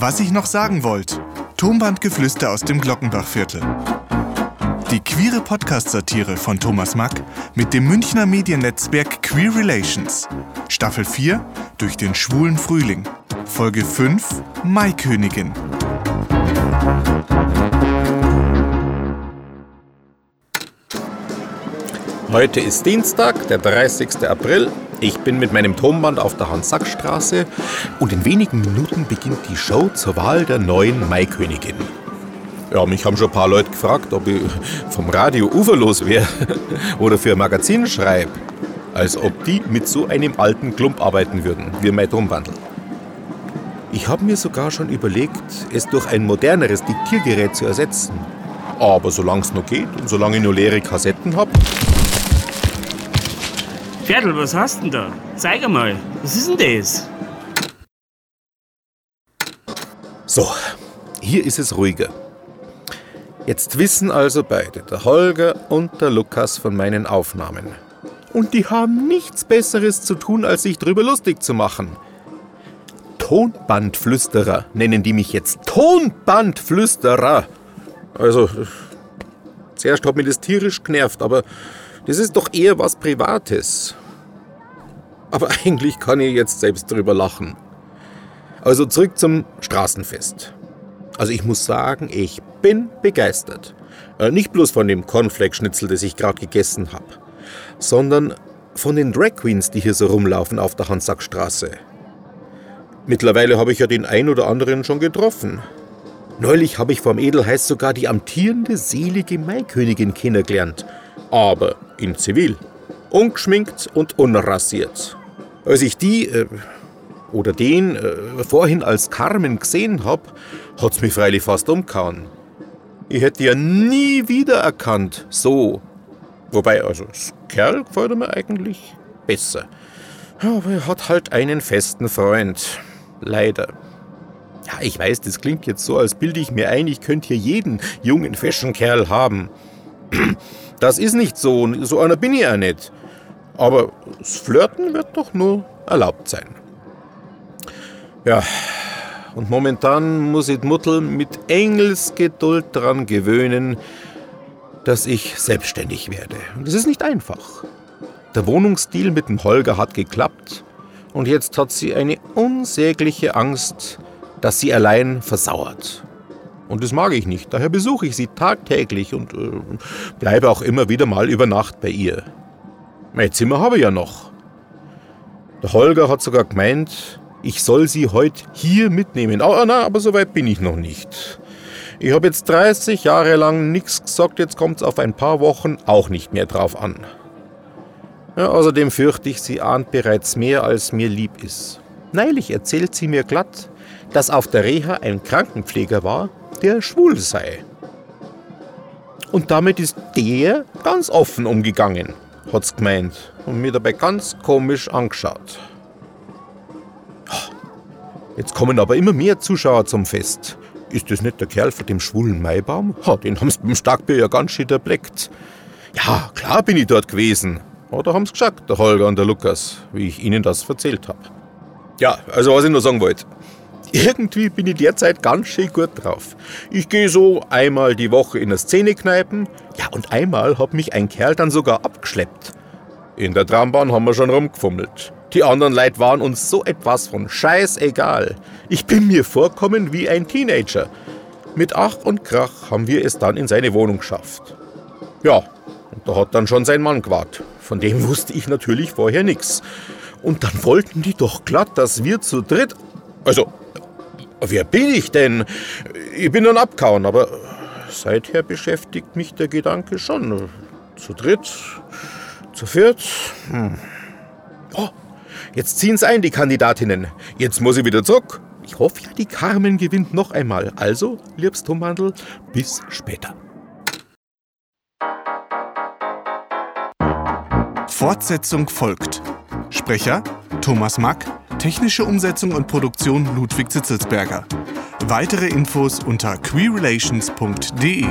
Was ich noch sagen wollte. Tonbandgeflüster aus dem Glockenbachviertel. Die queere Podcast-Satire von Thomas Mack mit dem Münchner Mediennetzwerk Queer Relations. Staffel 4 durch den schwulen Frühling. Folge 5 Maikönigin. Heute ist Dienstag, der 30. April. Ich bin mit meinem Tonband auf der Hans-Sack-Straße und in wenigen Minuten beginnt die Show zur Wahl der neuen Maikönigin. Ja, mich haben schon ein paar Leute gefragt, ob ich vom Radio uferlos wäre oder für ein Magazin schreibe. Als ob die mit so einem alten Klump arbeiten würden, wie mein Tonbandel. Ich habe mir sogar schon überlegt, es durch ein moderneres Diktiergerät zu ersetzen. Aber solange es noch geht und solange ich nur leere Kassetten habe, Pferdl, was hast denn da? Zeig einmal. Was ist denn das? So, hier ist es ruhiger. Jetzt wissen also beide, der Holger und der Lukas, von meinen Aufnahmen. Und die haben nichts Besseres zu tun, als sich drüber lustig zu machen. Tonbandflüsterer nennen die mich jetzt. Tonbandflüsterer! Also, zuerst hat mich das tierisch genervt, aber das ist doch eher was Privates. Aber eigentlich kann ich jetzt selbst drüber lachen. Also zurück zum Straßenfest. Also ich muss sagen, ich bin begeistert. Äh, nicht bloß von dem Cornflake-Schnitzel, das ich gerade gegessen habe, sondern von den Drag Queens, die hier so rumlaufen auf der Hansackstraße. Mittlerweile habe ich ja den ein oder anderen schon getroffen. Neulich habe ich vom Edelheiß sogar die amtierende selige Maikönigin kennengelernt. Aber in Zivil. Ungeschminkt und unrasiert. Als ich die äh, oder den äh, vorhin als Carmen gesehen hab, hat's mich freilich fast umgehauen. Ich hätte ja nie wiedererkannt, so. Wobei, also, das Kerl gefällt mir eigentlich besser. Aber er hat halt einen festen Freund. Leider. Ja, ich weiß, das klingt jetzt so, als bilde ich mir ein, ich könnte hier jeden jungen Fashion-Kerl haben. Das ist nicht so, so einer bin ich ja nicht. Aber das Flirten wird doch nur erlaubt sein. Ja, und momentan muss ich die Mutter mit Engelsgeduld daran gewöhnen, dass ich selbstständig werde. Und das ist nicht einfach. Der Wohnungsdeal mit dem Holger hat geklappt und jetzt hat sie eine unsägliche Angst, dass sie allein versauert. Und das mag ich nicht, daher besuche ich sie tagtäglich und äh, bleibe auch immer wieder mal über Nacht bei ihr. Mein Zimmer habe ich ja noch. Der Holger hat sogar gemeint, ich soll sie heute hier mitnehmen. Oh, na, aber so weit bin ich noch nicht. Ich habe jetzt 30 Jahre lang nichts gesagt, jetzt kommt es auf ein paar Wochen auch nicht mehr drauf an. Ja, außerdem fürchte ich, sie ahnt bereits mehr, als mir lieb ist. Neulich erzählt sie mir glatt, dass auf der Reha ein Krankenpfleger war, der schwul sei. Und damit ist der ganz offen umgegangen hat's gemeint und mir dabei ganz komisch angeschaut. Jetzt kommen aber immer mehr Zuschauer zum Fest. Ist das nicht der Kerl von dem schwulen Maibaum? Ha, den haben's beim Starkbier ja ganz schön erbleckt. Ja, klar bin ich dort gewesen. Oder haben's gesagt, der Holger und der Lukas, wie ich ihnen das erzählt habe. Ja, also was ich nur sagen wollte. Irgendwie bin ich derzeit ganz schön gut drauf. Ich gehe so einmal die Woche in der Szenekneipen. Ja, und einmal hat mich ein Kerl dann sogar abgeschleppt. In der Trambahn haben wir schon rumgefummelt. Die anderen Leute waren uns so etwas von scheißegal. Ich bin mir vorkommen wie ein Teenager. Mit Ach und Krach haben wir es dann in seine Wohnung geschafft. Ja, und da hat dann schon sein Mann gewartet. Von dem wusste ich natürlich vorher nichts. Und dann wollten die doch glatt, dass wir zu dritt. Also, Wer bin ich denn? Ich bin nun abkauen, aber seither beschäftigt mich der Gedanke schon. Zu dritt, zu viert. Hm. Oh, jetzt ziehen's ein, die Kandidatinnen. Jetzt muss ich wieder zurück. Ich hoffe ja, die Carmen gewinnt noch einmal. Also, liebst Tummandel, bis später. Fortsetzung folgt. Sprecher Thomas Mack Technische Umsetzung und Produktion Ludwig Zitzelsberger. Weitere Infos unter queerrelations.de.